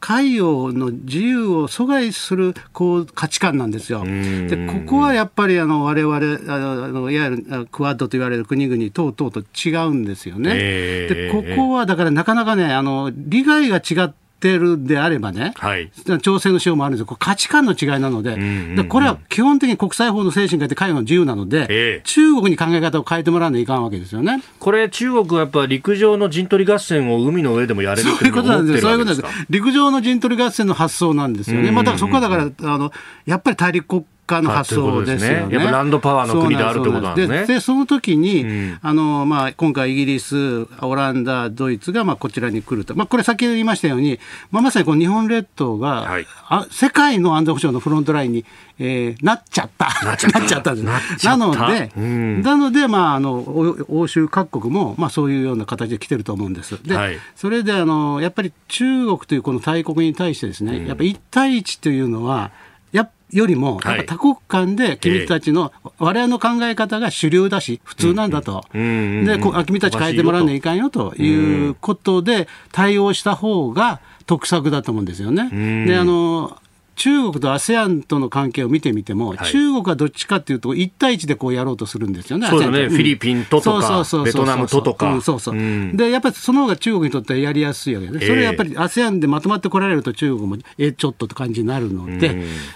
海洋の自由を阻害するこう価値観なんですよ。でここはやっぱりあの我々あのいわゆるクワッドと言われる国々等々と違うんですよね。えー、でここはだからなかなかねあの利害が違ってってるんであればね、はい、調整のしようもあるんですよ、価値観の違いなので、うんうんうん、これは基本的に国際法の精神があって、海外の自由なので、えー、中国に考え方を変えてもらわないいかんわけですよね。これ、中国はやっぱ陸上の陣取り合戦を海の上でもやれるそういうことなんですそういうことです。陸上の陣取り合戦の発想なんですよね。まあ、だからそこはだからあのやっぱり大陸国家の発想ですよね。やっぱランドパワーの国であるということなんですね。でその時に、うん、あのまあ今回イギリス、オランダ、ドイツがまあこちらに来ると、まあこれ先ほど言いましたように、まあまさにこの日本列島が、はい、あ世界の安全保障のフロントラインに、えー、なっちゃった。なっちゃったんです。なので、うん、なのでまああの欧州各国もまあそういうような形で来てると思うんです。で、はい、それであのやっぱり中国というこの大国に対してですね、うん、やっぱり一対一というのはよりも、やっぱ多国間で君たちの、我々の考え方が主流だし、普通なんだと、で君たち変えてもらわないかんよということで、対応した方が得策だと思うんですよね。であの中国と ASEAN との関係を見てみても、はい、中国はどっちかというと、1対1でこうやろうとするんですよね、そうだね、うん、フィリピンととか、ベトナムととか。そうそう、うん、で、やっぱりその方が中国にとってはやりやすいわけで、ね、それはやっぱり ASEAN でまとまってこられると、中国も、え、ちょっとって感じになるので、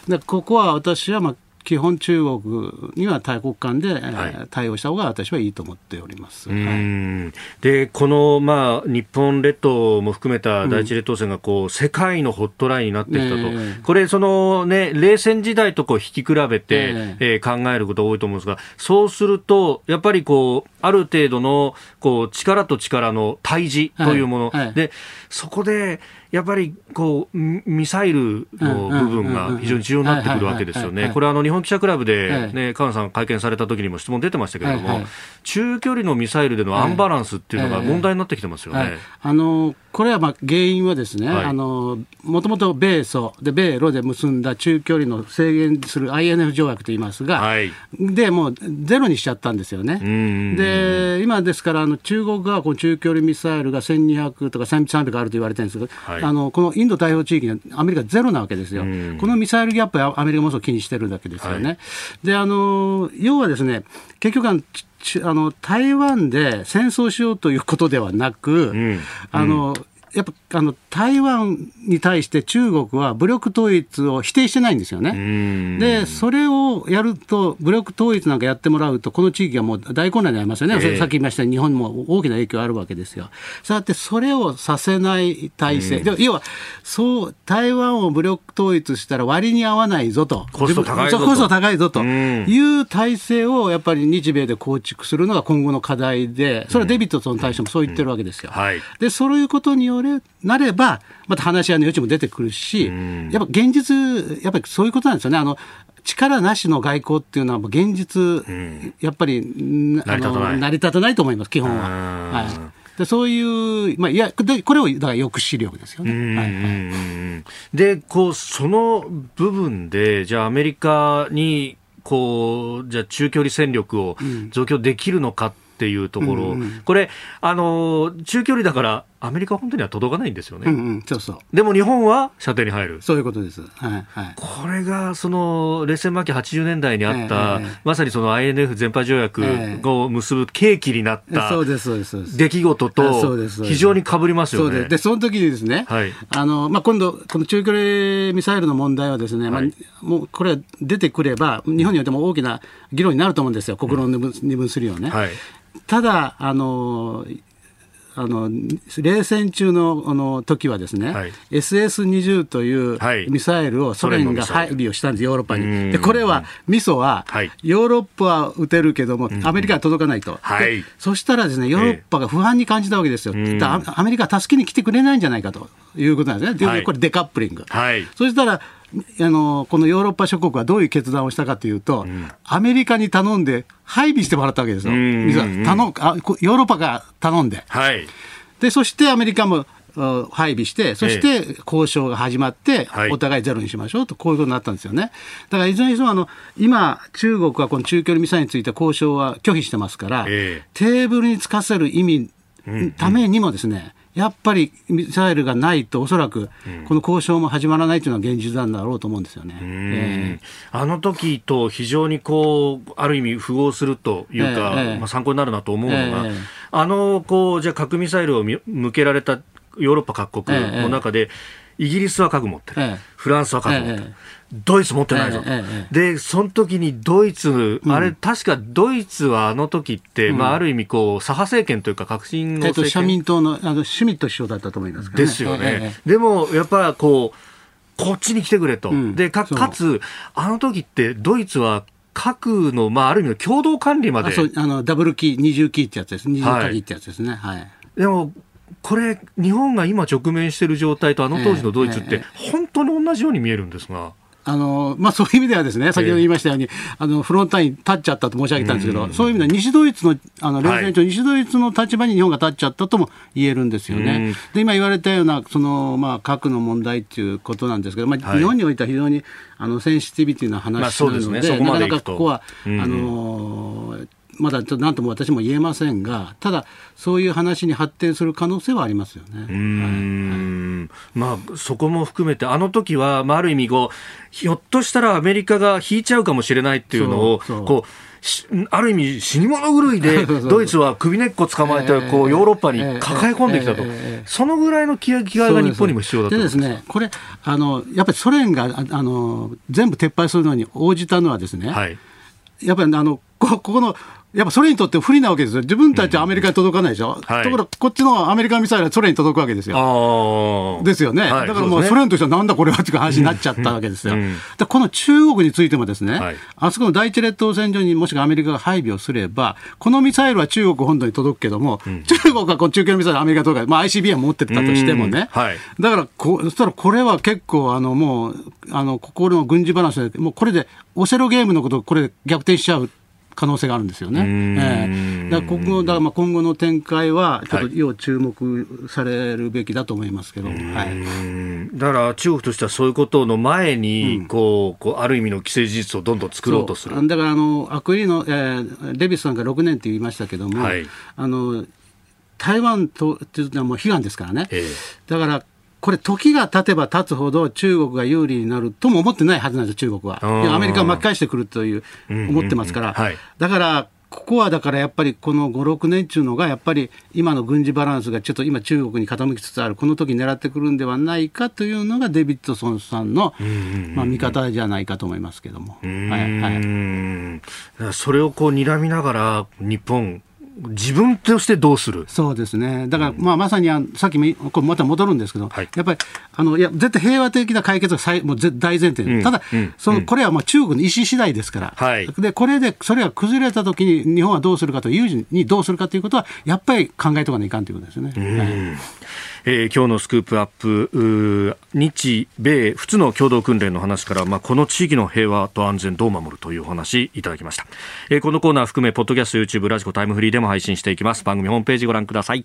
うん、ここは私は、まあ、基本中国には大国間で、対応した方が私はいいと思っております。はい、でこの、まあ、日本列島も含めた第一列島線がこう、うん、世界のホットラインになってきたと、ね、これその、ね、冷戦時代とこう引き比べて、ねえー、考えること多いと思うんですがそうするとやっぱりこうある程度のこう力と力の対峙というもの、はい。はい、でそこでやっぱりこうミサイルの部分が非常に重要になってくるわけですよね。これはあの日本本記者クラブで、ね、河野さん会見された時にも質問出てましたけれども、はいはい、中距離のミサイルでのアンバランスっていうのが問題になってきてますよね。はい。はい、あのこれはまあ原因はですね、あのもともと米ソで米ロで結んだ中距離の制限する INF 条約といいますが、でもうゼロにしちゃったんですよね。で今ですからあの中国側はこの中距離ミサイルが1200とか1300あると言われてるんですけど、あのこのインド太平洋地域にアメリカゼロなわけですよ。このミサイルギャップはアメリカもそう気にしてるわけですよね。であの要はですね結局あのあの台湾で戦争しようということではなく、うん、あの、うんやっぱあの台湾に対して中国は武力統一を否定してないんですよね。で、それをやると、武力統一なんかやってもらうと、この地域がもう大混乱になりますよね、えー、さっき言いました日本にも大きな影響あるわけですよ。そうやってそれをさせない体制、で要はそう台湾を武力統一したら割に合わないぞと、コスト高いぞと。コスト高いぞと。いう体制をやっぱり日米で構築するのが今後の課題で、それはデビットソンに対してもそう言ってるわけですよ。はい、でそういうことによるなれば、また話し合いの余地も出てくるし、やっぱ現実、やっぱりそういうことなんですよね。あの力なしの外交っていうのは、現実、やっぱり成り立たない。と思います、基本は。はい。でそういう、まあ、いやでこれをだから抑止力ですよね。はいはい、でこうその部分でじゃあアメリカにこうじゃあ中距離戦力を増強できるのかっていうところ、うんうん、これあの中距離だからアメリカ本当には届かないんですよね。うんうん、そうそう。でも日本は射程に入る。そういうことです。はいはい、これがその冷戦末期80年代にあった、えー、まさにその INF 全廃条約を結ぶ契機になった出来事と非常にかぶりますよね。でその時にですね、はい、あのまあ、今度、この中距離ミサイルの問題はですね、はい、まあ、もうこれ出てくれば、日本においても大きな議論になると思うんですよ、国論二分するよね。はい、ただあのあの冷戦中のあの時はですね、はい、SS20 というミサイルをソ連が配備をしたんです、ヨーロッパに。でこれは、ミソは、ヨーロッパは撃てるけども、アメリカは届かないと、はい、そしたらですねヨーロッパが不安に感じたわけですよ、アメリカは助けに来てくれないんじゃないかということなんですね、はい、これ、デカップリング。はい、そしたらあのこのヨーロッパ諸国はどういう決断をしたかというと、うん、アメリカに頼んで配備してもらったわけですよ、うんうんうん、頼あヨーロッパが頼んで、はい、でそしてアメリカも配備して、そして交渉が始まって、お互いゼロにしましょうと、こういうことになったんですよね。だからいずれにしてもあの、今、中国はこの中距離ミサイルについて交渉は拒否してますから、テーブルにつかせる意味、ためにもですね、やっぱりミサイルがないと、おそらくこの交渉も始まらないというのは現実なんだろうと思うんですよね、えー、あの時と非常にこう、ある意味、符合するというか、えー、まあ、参考になるなと思うのが、えー、あのこうじゃあ、核ミサイルを向けられたヨーロッパ各国の中で、イギリスは核持ってる、フランスは核持ってる。ドイツ持ってないぞ、えええ、でその時にドイツ、うん、あれ、確かドイツはあの時って、うん、まあ、ある意味こう、左派政権というか、革新の政権、社民党のあのシュミット首相だったと思います、ね、ですよね、でもやっぱこう、こっちに来てくれと、うん、でかかつ、あの時ってドイツは核の、まあ、ある意味の共同管理まで。あのダブルキー、二重キーってやつです、二重鍵ってやつですね。はい、はい、でもこれ、日本が今直面している状態と、あの当時のドイツって、本当に同じように見えるんですが。あのまあ、そういう意味ではですね、先ほど言いましたように、えー、あのフロントライン立っちゃったと申し上げたんですけど、うん、そういう意味では西ドイツの、あの冷戦中、西ドイツの立場に日本が立っちゃったとも言えるんですよね。うん、で今言われたような、そのまあ、核の問題っていうことなんですけど、まあ、日本においては非常にあのセンシティビティな話なので、まあでね、なかなかここは、うん、あのまだちょっと何とも私も言えませんが、ただ、そういう話に発展する可能性はありますよね。うん。まあ、そこも含めて、あの時は、まあ、ある意味こう、ひょっとしたらアメリカが引いちゃうかもしれないっていうのを、こうある意味、死に物狂いで、ドイツは首根っこ捕まえて、こう、ヨーロッパに抱え込んできたと。そのぐらいの気合が日本にも必要だとでですね、これ、あの、やっぱりソ連が、あの、全部撤廃するのに応じたのはですね、はい、やっぱりあのここのやっぱそれにとって不利なわけですよ。自分たちはアメリカに届かないでしょ。はい、ところが、こっちのアメリカミサイルはソ連に届くわけですよ。ですよね、はい、だからもうソ連としてはなんだこれはっていう話になっちゃったわけですよ。うん、でこの中国についてもですね、はい、あそこの第一列島線上にもしアメリカが配備をすれば、このミサイルは中国本土に届くけども、うん、中国はこう中距離ミサイルアメリカとか、まあ、ICBM 持ってたとしてもね、だからこ、そしたらこれは結構、あのもう、あのここの軍事バランスで、もうこれでオセロゲームのこと、これ逆転しちゃう。可能性があるんですよね。えー、だ今後だからまあ今後の展開は、ちょっと要注目されるべきだと思いますけど、はい、だから中国としてはそういうことの前に、こう、こうある意味の既成事実をどんどん作ろうとする。だからあの、アクリの、えー、レビスさんが6年って言いましたけども、はい、あの台湾とっていうのはもう悲願ですからね。えー、だからこれ、時が経てば経つほど中国が有利になるとも思ってないはずなんですよ、中国は。アメリカを巻き返してくるという、思ってますから。だから、ここはだからやっぱりこの5、6年っていうのが、やっぱり今の軍事バランスがちょっと今、中国に傾きつつある、この時狙ってくるんではないかというのが、デビッドソンさんの、まあ、見方じゃないかと思いますけども。はいはい、それをこう睨みながら、日本、自分としてどうする？そうですね、だから、まあ、まさにあさっきもこれまた戻るんですけど、はい、やっぱりあのいや絶対平和的な解決が最もう大前提、うん、ただ、うん、そのこれはまあ中国の意思次第ですから、はい、でこれでそれが崩れたときに日本はどうするかと、有事にどうするかということは、やっぱり考えとかないかんということですね。はいえー、今日のスクープアップ日米仏の共同訓練の話から、まあ、この地域の平和と安全どう守るというお話いただきました、えー、このコーナー含めポッドキャスト YouTube ラジコタイムフリーでも配信していきます。番組ホームページご覧ください。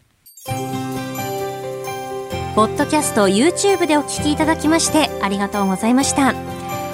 ポッドキャスト YouTube でお聞きいただきましてありがとうございました。